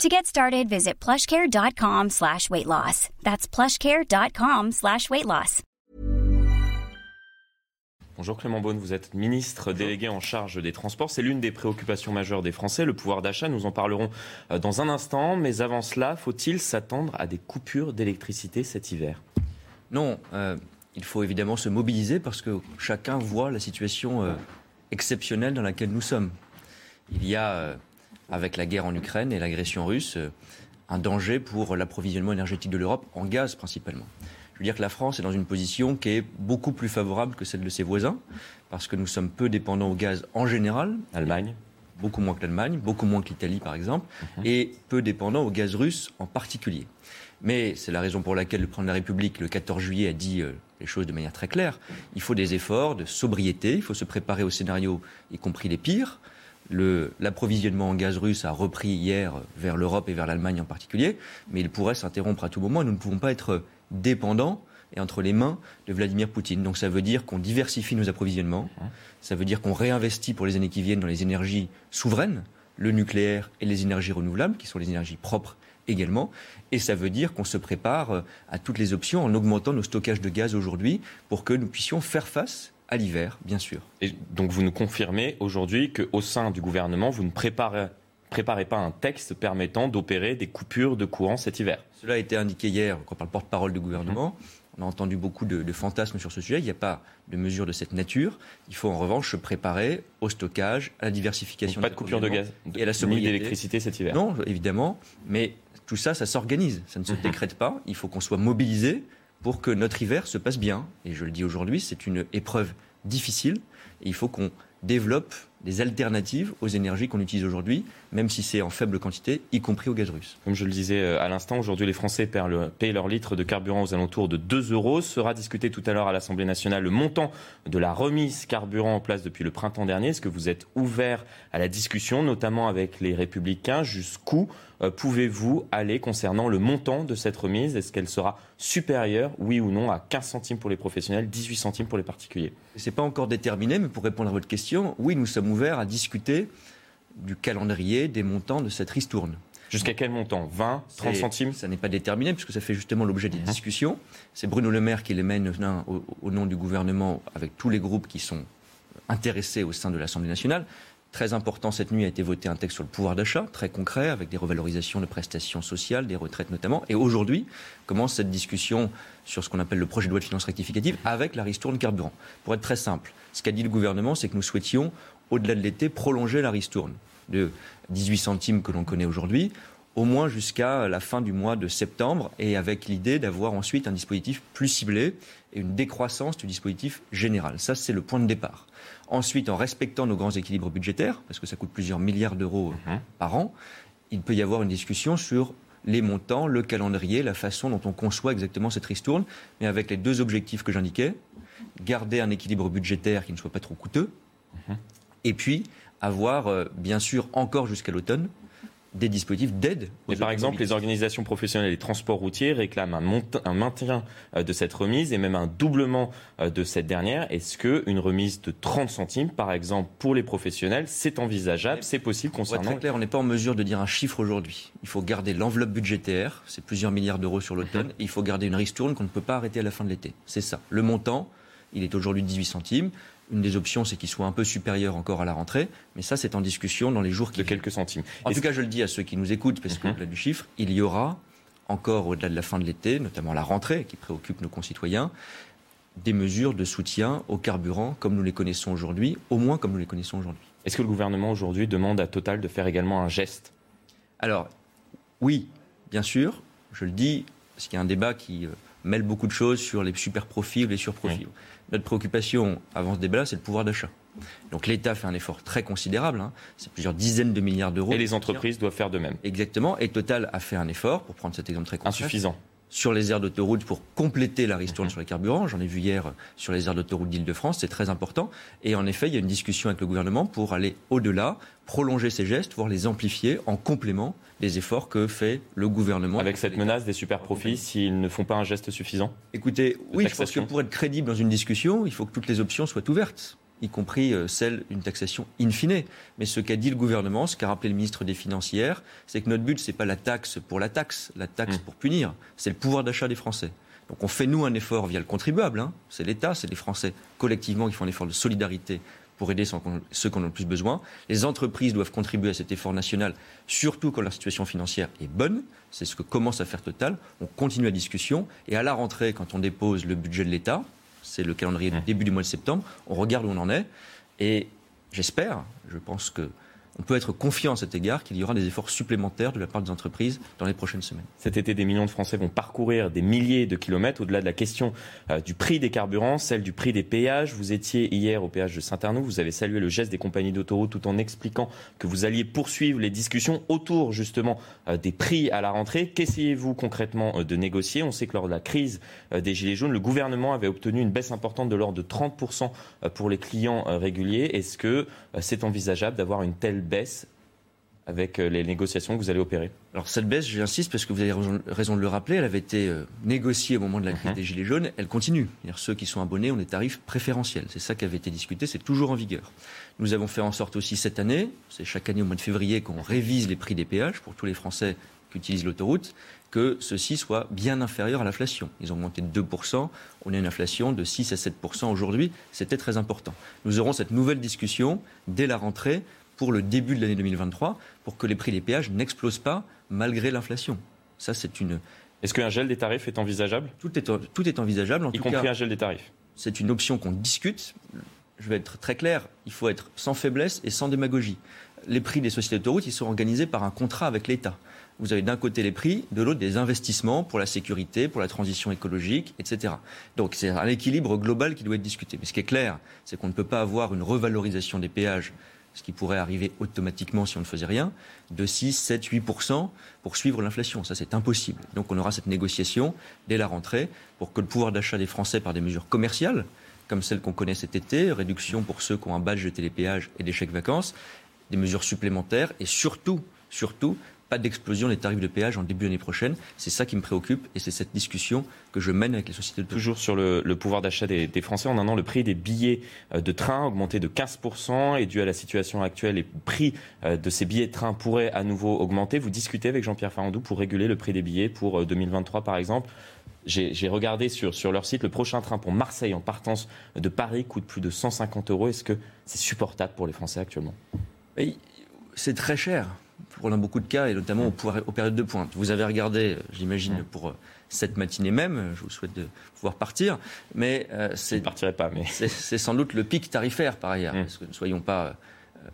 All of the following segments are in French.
To get started, visit plushcare.com slash weight loss. That's plushcare.com slash weight loss. Bonjour Clément Beaune, vous êtes ministre délégué en charge des transports. C'est l'une des préoccupations majeures des Français, le pouvoir d'achat. Nous en parlerons euh, dans un instant. Mais avant cela, faut-il s'attendre à des coupures d'électricité cet hiver? Non, euh, il faut évidemment se mobiliser parce que chacun voit la situation euh, exceptionnelle dans laquelle nous sommes. Il y a, euh, avec la guerre en Ukraine et l'agression russe, euh, un danger pour l'approvisionnement énergétique de l'Europe, en gaz principalement. Je veux dire que la France est dans une position qui est beaucoup plus favorable que celle de ses voisins, parce que nous sommes peu dépendants au gaz en général. Allemagne Beaucoup moins que l'Allemagne, beaucoup moins que l'Italie par exemple, et peu dépendants au gaz russe en particulier. Mais c'est la raison pour laquelle le président de la République, le 14 juillet, a dit euh, les choses de manière très claire. Il faut des efforts de sobriété, il faut se préparer au scénario, y compris les pires. L'approvisionnement en gaz russe a repris hier vers l'Europe et vers l'Allemagne en particulier, mais il pourrait s'interrompre à tout moment et nous ne pouvons pas être dépendants et entre les mains de Vladimir Poutine. Donc ça veut dire qu'on diversifie nos approvisionnements, ça veut dire qu'on réinvestit pour les années qui viennent dans les énergies souveraines, le nucléaire et les énergies renouvelables, qui sont les énergies propres également. Et ça veut dire qu'on se prépare euh, à toutes les options en augmentant nos stockages de gaz aujourd'hui pour que nous puissions faire face à l'hiver, bien sûr. Et donc vous nous confirmez aujourd'hui qu'au sein du gouvernement, vous ne préparez, préparez pas un texte permettant d'opérer des coupures de courant cet hiver Cela a été indiqué hier quand par le porte-parole du gouvernement. On a entendu beaucoup de, de fantasmes sur ce sujet. Il n'y a pas de mesure de cette nature. Il faut en revanche se préparer au stockage, à la diversification. Pas des de coupure de gaz approvisionnements et à la ni sobriété. d'électricité cet hiver Non, évidemment, mais tout ça, ça s'organise, ça ne se décrète pas. Il faut qu'on soit mobilisé pour que notre hiver se passe bien. Et je le dis aujourd'hui, c'est une épreuve difficile. Il faut qu'on développe des alternatives aux énergies qu'on utilise aujourd'hui, même si c'est en faible quantité, y compris au gaz russe. Comme je le disais euh, à l'instant, aujourd'hui les Français payent, le- payent leur litre de carburant aux alentours de 2 euros. Sera discuté tout à l'heure à l'Assemblée nationale le montant de la remise carburant en place depuis le printemps dernier. Est-ce que vous êtes ouvert à la discussion, notamment avec les Républicains? Jusqu'où euh, pouvez-vous aller concernant le montant de cette remise? Est-ce qu'elle sera supérieure, oui ou non, à 15 centimes pour les professionnels, 18 centimes pour les particuliers? Ce n'est pas encore déterminé, mais pour répondre à votre question, oui, nous sommes ouverts à discuter du calendrier, des montants de cette ristourne. Jusqu'à quel montant? 20, 30 C'est- centimes? Ça n'est pas déterminé, puisque ça fait justement l'objet des Mhm. discussions. C'est Bruno Le Maire qui les mène au nom du gouvernement avec tous les groupes qui sont intéressés au sein de l'Assemblée nationale. Très important, cette nuit a été voté un texte sur le pouvoir d'achat, très concret, avec des revalorisations de prestations sociales, des retraites notamment. Et aujourd'hui commence cette discussion sur ce qu'on appelle le projet de loi de finances rectificative avec la ristourne carburant. Pour être très simple, ce qu'a dit le gouvernement, c'est que nous souhaitions, au-delà de l'été, prolonger la ristourne de 18 centimes que l'on connaît aujourd'hui au moins jusqu'à la fin du mois de septembre et avec l'idée d'avoir ensuite un dispositif plus ciblé et une décroissance du dispositif général. Ça, c'est le point de départ. Ensuite, en respectant nos grands équilibres budgétaires, parce que ça coûte plusieurs milliards d'euros Mhm. par an, il peut y avoir une discussion sur les montants, le calendrier, la façon dont on conçoit exactement cette ristourne, mais avec les deux objectifs que j'indiquais, garder un équilibre budgétaire qui ne soit pas trop coûteux, et puis avoir, euh, bien sûr, encore jusqu'à l'automne, des dispositifs d'aide. Mais par exemple, les organisations professionnelles des transports routiers réclament un, maintien euh, de cette remise et même un doublement euh, de cette dernière. Est-ce qu'une remise de 30 centimes, par exemple, pour les professionnels, c'est envisageable, c'est possible Pour être concernant très clair, on n'est pas en mesure de dire un chiffre aujourd'hui. Il faut garder l'enveloppe budgétaire, c'est plusieurs milliards d'euros sur l'automne, et il faut garder une ristourne qu'on ne peut pas arrêter à la fin de l'été. C'est ça. Le montant, il est aujourd'hui de 18 centimes. Une des options, c'est qu'il soit un peu supérieur encore à la rentrée, mais ça, c'est en discussion dans les jours qui de quelques centimes En tout cas, je le dis à ceux qui nous écoutent, parce Mhm. qu'au-delà du chiffre, il y aura encore au-delà de la fin de l'été, notamment la rentrée qui préoccupe nos concitoyens, des mesures de soutien au carburant comme nous les connaissons aujourd'hui, au moins comme nous les connaissons aujourd'hui. Est-ce que le gouvernement aujourd'hui demande à Total de faire également un geste? Alors, oui, bien sûr, je le dis, parce qu'il y a un débat qui euh, mêle beaucoup de choses sur les super profits ou les surprofits. Notre préoccupation avant ce débat-là, c'est le pouvoir d'achat. Donc l'État fait un effort très considérable, hein. c'est plusieurs dizaines de milliards d'euros. Et les entreprises doivent faire de même Exactement, et Total a fait un effort, pour prendre cet exemple très concret, Insuffisant. Sur les aires d'autoroute pour compléter la ristourne sur les carburants. J'en ai vu hier sur les aires d'autoroute d'Île-de-France, c'est très important. Et en effet, il y a une discussion avec le gouvernement pour aller au-delà, prolonger ces gestes, voire les amplifier en complément des efforts que fait le gouvernement. Avec cette menace des super profits s'ils ne font pas un geste suffisant Écoutez, oui, je pense que pour être crédible dans une discussion, il faut que toutes les options soient ouvertes y compris euh, celle d'une taxation in fine. Mais ce qu'a dit le gouvernement, ce qu'a rappelé le ministre des Finances hier, c'est que notre but, ce n'est pas la taxe pour la taxe, la taxe mmh. pour punir, c'est le pouvoir d'achat des Français. Donc on fait, nous, un effort via le contribuable. Hein. C'est l'État, c'est les Français collectivement qui font un effort de solidarité pour aider ceux qui en ont le plus besoin. Les entreprises doivent contribuer à cet effort national, surtout quand leur situation financière est bonne. C'est ce que commence à faire Total. On continue la discussion. Et à la rentrée, quand on dépose le budget de l'État, c'est le calendrier du début du mois de septembre. On regarde où on en est. Et j'espère, je pense que on peut être confiant à cet égard qu'il y aura des efforts supplémentaires de la part des entreprises dans les prochaines semaines. Cet été, des millions de Français vont parcourir des milliers de kilomètres au-delà de la question euh, du prix des carburants, celle du prix des péages. Vous étiez hier au péage de Saint-Arnoux, vous avez salué le geste des compagnies d'autoroute tout en expliquant que vous alliez poursuivre les discussions autour justement euh, des prix à la rentrée. Qu'essayez-vous concrètement euh, de négocier? On sait que lors de la crise des Gilets jaunes, le gouvernement avait obtenu une baisse importante de l'ordre de 30% pour les clients réguliers. Est-ce que c'est envisageable d'avoir une telle baisse avec euh, les négociations que vous allez opérer? Alors cette baisse, j'insiste parce que vous avez raison de le rappeler, elle avait été euh, négociée au moment de la crise mhm. des Gilets jaunes, elle continue. Ceux qui sont abonnés ont des tarifs préférentiels. C'est ça qui avait été discuté, c'est toujours en vigueur. Nous avons fait en sorte aussi cette année, c'est chaque année au mois de février qu'on révise les prix des péages pour tous les Français qui utilisent l'autoroute, que ceux-ci soient bien inférieurs à l'inflation. Ils ont monté de 2%, on a une inflation de 6 à 7% aujourd'hui, c'était très important. Nous aurons cette nouvelle discussion dès la rentrée pour le début de l'année 2023 pour que les prix des péages n'explosent pas malgré l'inflation. Ça, c'est une. Est-ce qu'un gel des tarifs est envisageable? Tout est, tout est envisageable. En y compris un gel des tarifs C'est une option qu'on discute. Je vais être très clair, il faut être sans faiblesse et sans démagogie. Les prix des sociétés d'autoroute, ils sont organisés par un contrat avec l'État. Vous avez d'un côté les prix, de l'autre des investissements pour la sécurité, pour la transition écologique, etc. Donc c'est un équilibre global qui doit être discuté. Mais ce qui est clair, c'est qu'on ne peut pas avoir une revalorisation des péages ce qui pourrait arriver automatiquement si on ne faisait rien, de 6, 7, 8% pour suivre l'inflation. Ça, c'est impossible. Donc on aura cette négociation dès la rentrée pour que le pouvoir d'achat des Français par des mesures commerciales, comme celles qu'on connaît cet été, réduction pour ceux qui ont un badge de télépéage et des chèques vacances, des mesures supplémentaires et surtout, surtout, pas d'explosion des tarifs de péage en début d'année prochaine. C'est ça qui me préoccupe et c'est cette discussion que je mène avec les sociétés de Toujours sur le, pouvoir d'achat des, Français, en un an, le prix des billets euh, de train a augmenté de 15% et dû à la situation actuelle, les prix euh, de ces billets de train pourraient à nouveau augmenter. Vous discutez avec Jean-Pierre Farandou pour réguler le prix des billets pour 2023 euh, par exemple. J'ai regardé sur, sur leur site, le prochain train pour Marseille en partance de Paris coûte plus de 150 euros. Est-ce que c'est supportable pour les Français actuellement? C'est très cher pour beaucoup de cas, et notamment aux, périodes de pointe. Vous avez regardé, j'imagine, pour euh, cette matinée même, je vous souhaite de pouvoir partir, mais euh, c'est... pas, mais... C'est sans doute le pic tarifaire, par ailleurs, parce que ne soyons pas... Euh,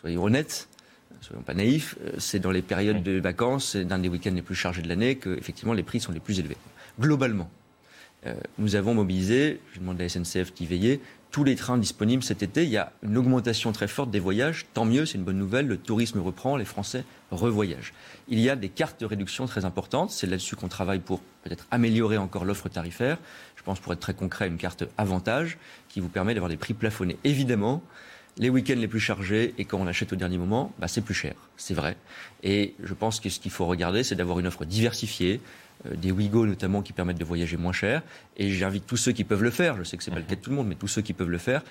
soyons honnêtes, soyons pas naïfs, c'est dans les périodes de vacances, c'est dans des week-ends les plus chargés de l'année que, effectivement, les prix sont les plus élevés. Globalement, nous avons mobilisé, je demande à la SNCF d'y veiller, tous les trains disponibles cet été. Il y a une augmentation très forte des voyages. Tant mieux, c'est une bonne nouvelle. Le tourisme reprend, les Français revoyagent. Il y a des cartes de réduction très importantes. C'est là-dessus qu'on travaille pour peut-être améliorer encore l'offre tarifaire. Je pense, pour être très concret, une carte avantage qui vous permet d'avoir des prix plafonnés. Évidemment, les week-ends les plus chargés et quand on achète au dernier moment, bah, c'est plus cher. C'est vrai. Et je pense que ce qu'il faut regarder, c'est d'avoir une offre diversifiée, euh, des Ouigo notamment qui permettent de voyager moins cher. Et j'invite tous ceux qui peuvent le faire, je sais que ce n'est pas le cas de tout le monde, mais tous ceux qui peuvent le faire,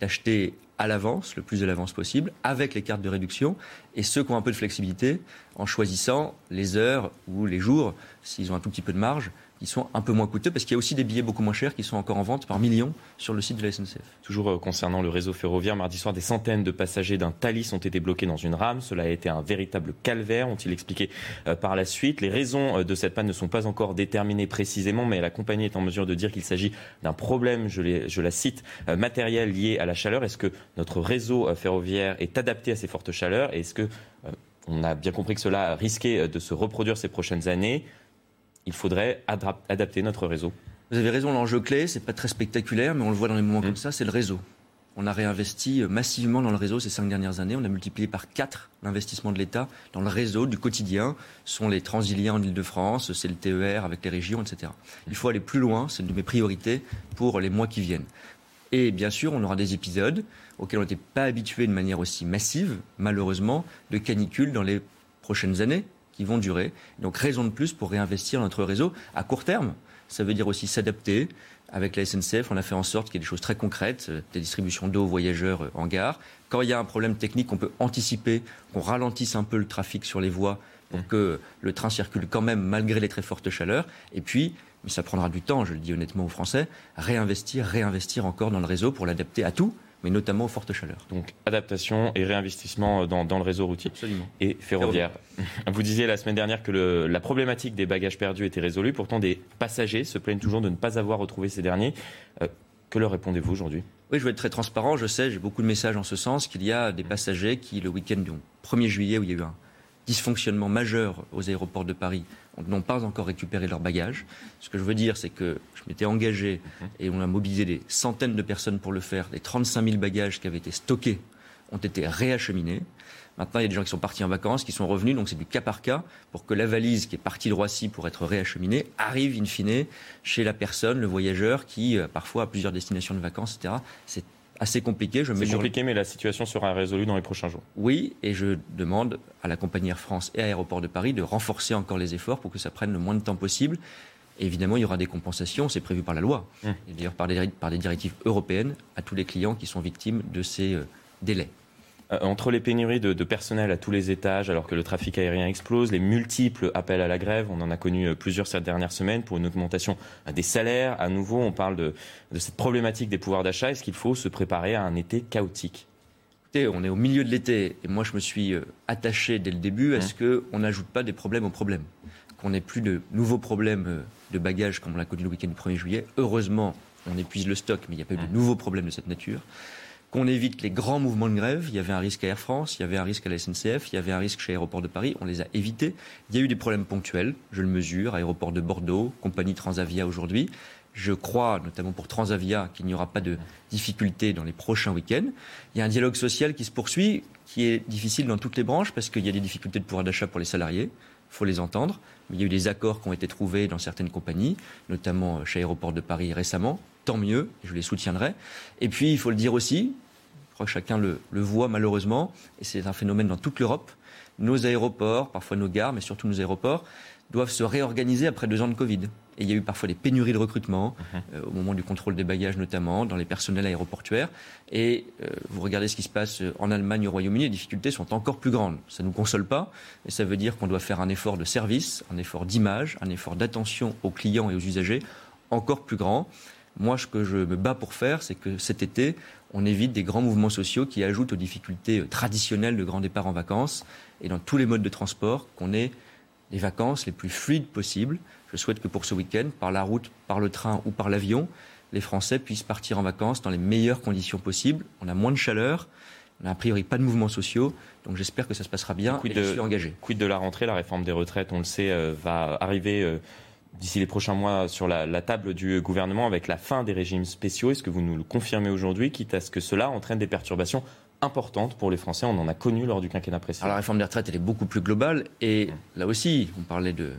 d'acheter à l'avance, le plus de l'avance possible, avec les cartes de réduction, et ceux qui ont un peu de flexibilité, en choisissant les heures ou les jours, s'ils ont un tout petit peu de marge, qui sont un peu moins coûteux parce qu'il y a aussi des billets beaucoup moins chers qui sont encore en vente par millions sur le site de la SNCF. Toujours euh, concernant le réseau ferroviaire, mardi soir, des centaines de passagers d'un Thalys ont été bloqués dans une rame. Cela a été un véritable calvaire, ont-ils expliqué euh, par la suite. Les raisons euh, de cette panne ne sont pas encore déterminées précisément, mais la compagnie est en mesure de dire qu'il s'agit d'un problème, je, je, la cite, matériel lié à la chaleur. Est-ce que notre réseau ferroviaire est adapté à ces fortes chaleurs? Est-ce que on a bien compris que cela risquait de se reproduire ces prochaines années? Il faudrait adapter notre réseau. Vous avez raison, l'enjeu clé, c'est pas très spectaculaire, mais on le voit dans les moments mmh. comme ça, c'est le réseau. on a réinvesti massivement dans le réseau ces cinq dernières années. On a multiplié par quatre l'investissement de l'État dans le réseau du quotidien. Ce sont les transiliens en Ile-de-France, c'est le TER avec les régions, etc. Il faut aller plus loin, c'est une de mes priorités pour les mois qui viennent. Et bien sûr, on aura des épisodes auxquels on n'était pas habitué de manière aussi massive, malheureusement, de canicules dans les prochaines années qui vont durer. Donc raison de plus pour réinvestir dans notre réseau à court terme. Ça veut dire aussi s'adapter, avec la SNCF, on a fait en sorte qu'il y ait des choses très concrètes, euh, des distributions d'eau aux voyageurs euh, en gare. Quand il y a un problème technique, on peut anticiper, qu'on ralentisse un peu le trafic sur les voies pour mmh. que le train circule quand même malgré les très fortes chaleurs. Et puis, mais ça prendra du temps, je le dis honnêtement aux Français, réinvestir, réinvestir encore dans le réseau pour l'adapter à tout mais notamment aux fortes chaleurs. Donc adaptation et réinvestissement dans, le réseau routier Absolument. et ferroviaire. Vous disiez la semaine dernière que la problématique des bagages perdus était résolue. Pourtant, des passagers se plaignent toujours de ne pas avoir retrouvé ces derniers. Euh, que leur répondez-vous aujourd'hui? Oui, je vais être très transparent. Je sais, j'ai beaucoup de messages en ce sens, qu'il y a des passagers qui, le week-end du 1er juillet, où il y a eu un dysfonctionnement majeur aux aéroports de Paris, n'ont pas encore récupéré leurs bagages. Ce que je veux dire, c'est que je m'étais engagé et on a mobilisé des centaines de personnes pour le faire. Les 35 000 bagages qui avaient été stockés ont été réacheminés. Maintenant, il y a des gens qui sont partis en vacances, qui sont revenus, donc c'est du cas par cas pour que la valise qui est partie de Roissy pour être réacheminée arrive in fine chez la personne, le voyageur, qui euh, parfois a plusieurs destinations de vacances, etc. C'est assez compliqué. C'est compliqué, mais la situation sera résolue dans les prochains jours. Oui, et je demande à la compagnie Air France et à Aéroport de Paris de renforcer encore les efforts pour que ça prenne le moins de temps possible. évidemment, il y aura des compensations, c'est prévu par la loi, mmh. et d'ailleurs par des, par des directives européennes à tous les clients qui sont victimes de ces euh, délais. Euh, entre les pénuries de, personnel à tous les étages, alors que le trafic aérien explose, les multiples appels à la grève, on en a connu euh, plusieurs cette dernière semaine pour une augmentation euh, des salaires. À nouveau, on parle de, cette problématique des pouvoirs d'achat. Est-ce qu'il faut se préparer à un été chaotique? On est au milieu de l'été et moi je me suis attaché dès le début à ce mmh. qu'on n'ajoute pas des problèmes aux problèmes. Qu'on n'ait plus de nouveaux problèmes de bagages comme on l'a connu le week-end du 1er juillet. Heureusement, on épuise le stock, mais il n'y a pas eu de mmh. nouveaux problèmes de cette nature qu'on évite les grands mouvements de grève. Il y avait un risque à Air France, il y avait un risque à la SNCF, il y avait un risque chez Aéroport de Paris. On les a évités. Il y a eu des problèmes ponctuels, je le mesure, Aéroport de Bordeaux, compagnie Transavia aujourd'hui. Je crois, notamment pour Transavia, qu'il n'y aura pas de difficultés dans les prochains week-ends. Il y a un dialogue social qui se poursuit, qui est difficile dans toutes les branches, parce qu'il y a des difficultés de pouvoir d'achat pour les salariés. Il faut les entendre. Mais il y a eu des accords qui ont été trouvés dans certaines compagnies, notamment chez Aéroport de Paris récemment. Tant mieux, je les soutiendrai. Et puis, il faut le dire aussi, crois que chacun le, voit malheureusement, et c'est un phénomène dans toute l'Europe. Nos aéroports, parfois nos gares, mais surtout nos aéroports, doivent se réorganiser après deux ans de Covid. Et il y a eu parfois des pénuries de recrutement, mhm. euh, au moment du contrôle des bagages notamment, dans les personnels aéroportuaires. Et euh, vous regardez ce qui se passe en Allemagne, au Royaume-Uni, les difficultés sont encore plus grandes. Ça ne nous console pas, mais ça veut dire qu'on doit faire un effort de service, un effort d'image, un effort d'attention aux clients et aux usagers encore plus grand. Moi, ce que je me bats pour faire, c'est que cet été, on évite des grands mouvements sociaux qui ajoutent aux difficultés euh, traditionnelles de grand départ en vacances et dans tous les modes de transport, qu'on ait les vacances les plus fluides possibles. Je souhaite que pour ce week-end, par la route, par le train ou par l'avion, les Français puissent partir en vacances dans les meilleures conditions possibles. On a moins de chaleur, on n'a a priori pas de mouvements sociaux, donc j'espère que ça se passera bien et je suis engagé. Quid de la rentrée, la réforme des retraites, on le sait, euh, va arriver euh, d'ici les prochains mois sur la, table du gouvernement avec la fin des régimes spéciaux. Est-ce que vous nous le confirmez aujourd'hui, quitte à ce que cela entraîne des perturbations importantes pour les Français? On en a connu lors du quinquennat précédent. Alors la réforme des retraites, elle est beaucoup plus globale. Et là aussi, on parlait de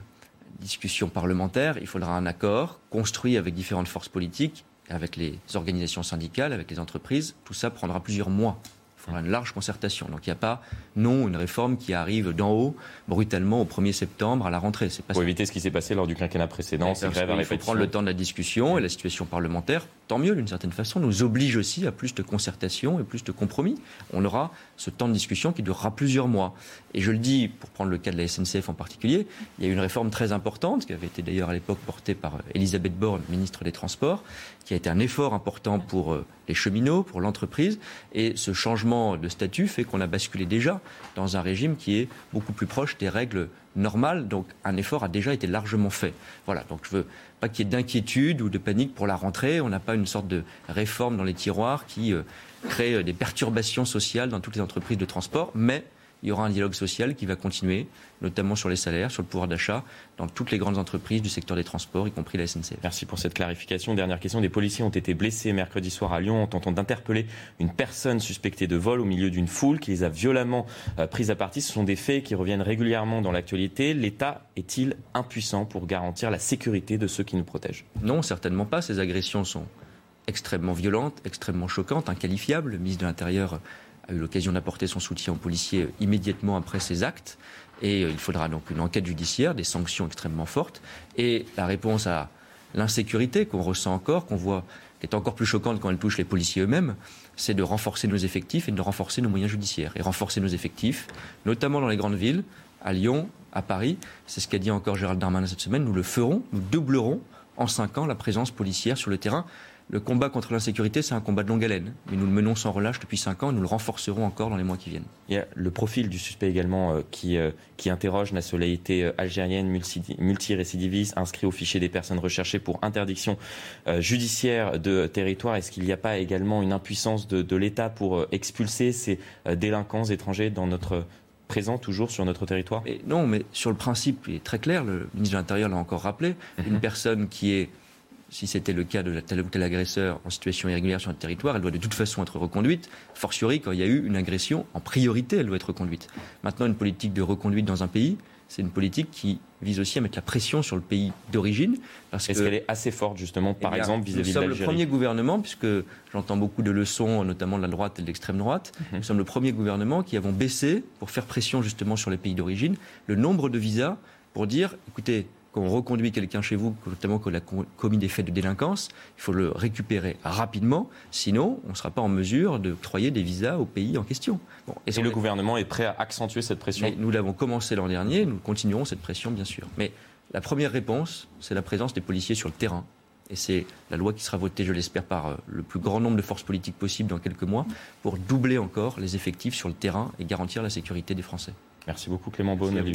discussion parlementaire. Il faudra un accord construit avec différentes forces politiques, avec les organisations syndicales, avec les entreprises. Tout ça prendra plusieurs mois. Il faudra une large concertation. Donc il n'y a pas, non, une réforme qui arrive d'en haut, brutalement, au 1er septembre, à la rentrée. C'est pas Pour éviter ce qui s'est passé lors du quinquennat précédent, c'est grève Il faut prendre le temps de la discussion et la situation parlementaire, tant mieux d'une certaine façon, nous oblige aussi à plus de concertation et plus de compromis. On aura ce temps de discussion qui durera plusieurs mois. Et je le dis, pour prendre le cas de la SNCF en particulier, il y a eu une réforme très importante, qui avait été d'ailleurs à l'époque portée par Elisabeth Borne, ministre des Transports, qui a été un effort important pour euh, les cheminots, pour l'entreprise. Et ce changement de statut fait qu'on a basculé déjà dans un régime qui est beaucoup plus proche des règles normales. Donc un effort a déjà été largement fait. Voilà, donc je veux pas qu'il y ait d'inquiétude ou de panique pour la rentrée. On n'a pas une sorte de réforme dans les tiroirs qui euh, crée euh, des perturbations sociales dans toutes les entreprises de transport. Mais il y aura un dialogue social qui va continuer, notamment sur les salaires, sur le pouvoir d'achat, dans toutes les grandes entreprises du secteur des transports, y compris la SNCF. Merci pour cette clarification. Dernière question. Des policiers ont été blessés mercredi soir à Lyon en tentant d'interpeller une personne suspectée de vol au milieu d'une foule qui les a violemment euh, prises à partie. Ce sont des faits qui reviennent régulièrement dans l'actualité. L'État est-il impuissant pour garantir la sécurité de ceux qui nous protègent? Non, certainement pas. Ces agressions sont extrêmement violentes, extrêmement choquantes, inqualifiables. Le ministre de l'Intérieur a eu l'occasion d'apporter son soutien aux policiers immédiatement après ces actes. Et euh, il faudra donc une enquête judiciaire, des sanctions extrêmement fortes. Et la réponse à l'insécurité qu'on ressent encore, qu'on voit, qui est encore plus choquante quand elle touche les policiers eux-mêmes, c'est de renforcer nos effectifs et de renforcer nos moyens judiciaires. Et renforcer nos effectifs, notamment dans les grandes villes, à Lyon, à Paris. C'est ce qu'a dit encore Gérald Darmanin cette semaine. Nous le ferons, nous doublerons en cinq ans la présence policière sur le terrain le combat contre l'insécurité, c'est un combat de longue haleine. Mais nous le menons sans relâche depuis cinq ans et nous le renforcerons encore dans les mois qui viennent. Il y a le profil du suspect également euh, qui, euh, qui interroge nationalité euh, algérienne, multirécidiviste, inscrit au fichier des personnes recherchées pour interdiction judiciaire de territoire. Est-ce qu'il n'y a pas également une impuissance de, de l'État pour expulser ces délinquants étrangers dans notre présent toujours sur notre territoire? Non, mais sur le principe, il est très clair, le ministre de l'Intérieur l'a encore rappelé, mhm. une personne qui est si c'était le cas de tel ou tel agresseur en situation irrégulière sur notre territoire, elle doit de toute façon être reconduite. Fortiori, quand il y a eu une agression, en priorité, elle doit être reconduite. Maintenant, une politique de reconduite dans un pays, c'est une politique qui vise aussi à mettre la pression sur le pays d'origine. Est-ce qu'elle est assez forte, justement, par eh exemple, vis-à-vis de l'Algérie Nous sommes le premier gouvernement, puisque j'entends beaucoup de leçons, notamment de la droite et de l'extrême droite, mhm. nous sommes le premier gouvernement qui avons baissé, pour faire pression justement sur les pays d'origine, le nombre de visas pour dire, écoutez, quand on reconduit quelqu'un chez vous, notamment quand il a commis des faits de délinquance, il faut le récupérer rapidement, sinon on ne sera pas en mesure de croyer des visas au pays en question. et, le gouvernement est prêt à accentuer cette pression Nous l'avons commencé l'an dernier, nous continuerons cette pression bien sûr. Mais la première réponse, c'est la présence des policiers sur le terrain. Et c'est la loi qui sera votée, je l'espère, par euh, le plus grand nombre de forces politiques possibles dans quelques mois, pour doubler encore les effectifs sur le terrain et garantir la sécurité des Français. Merci beaucoup Clément Beaune.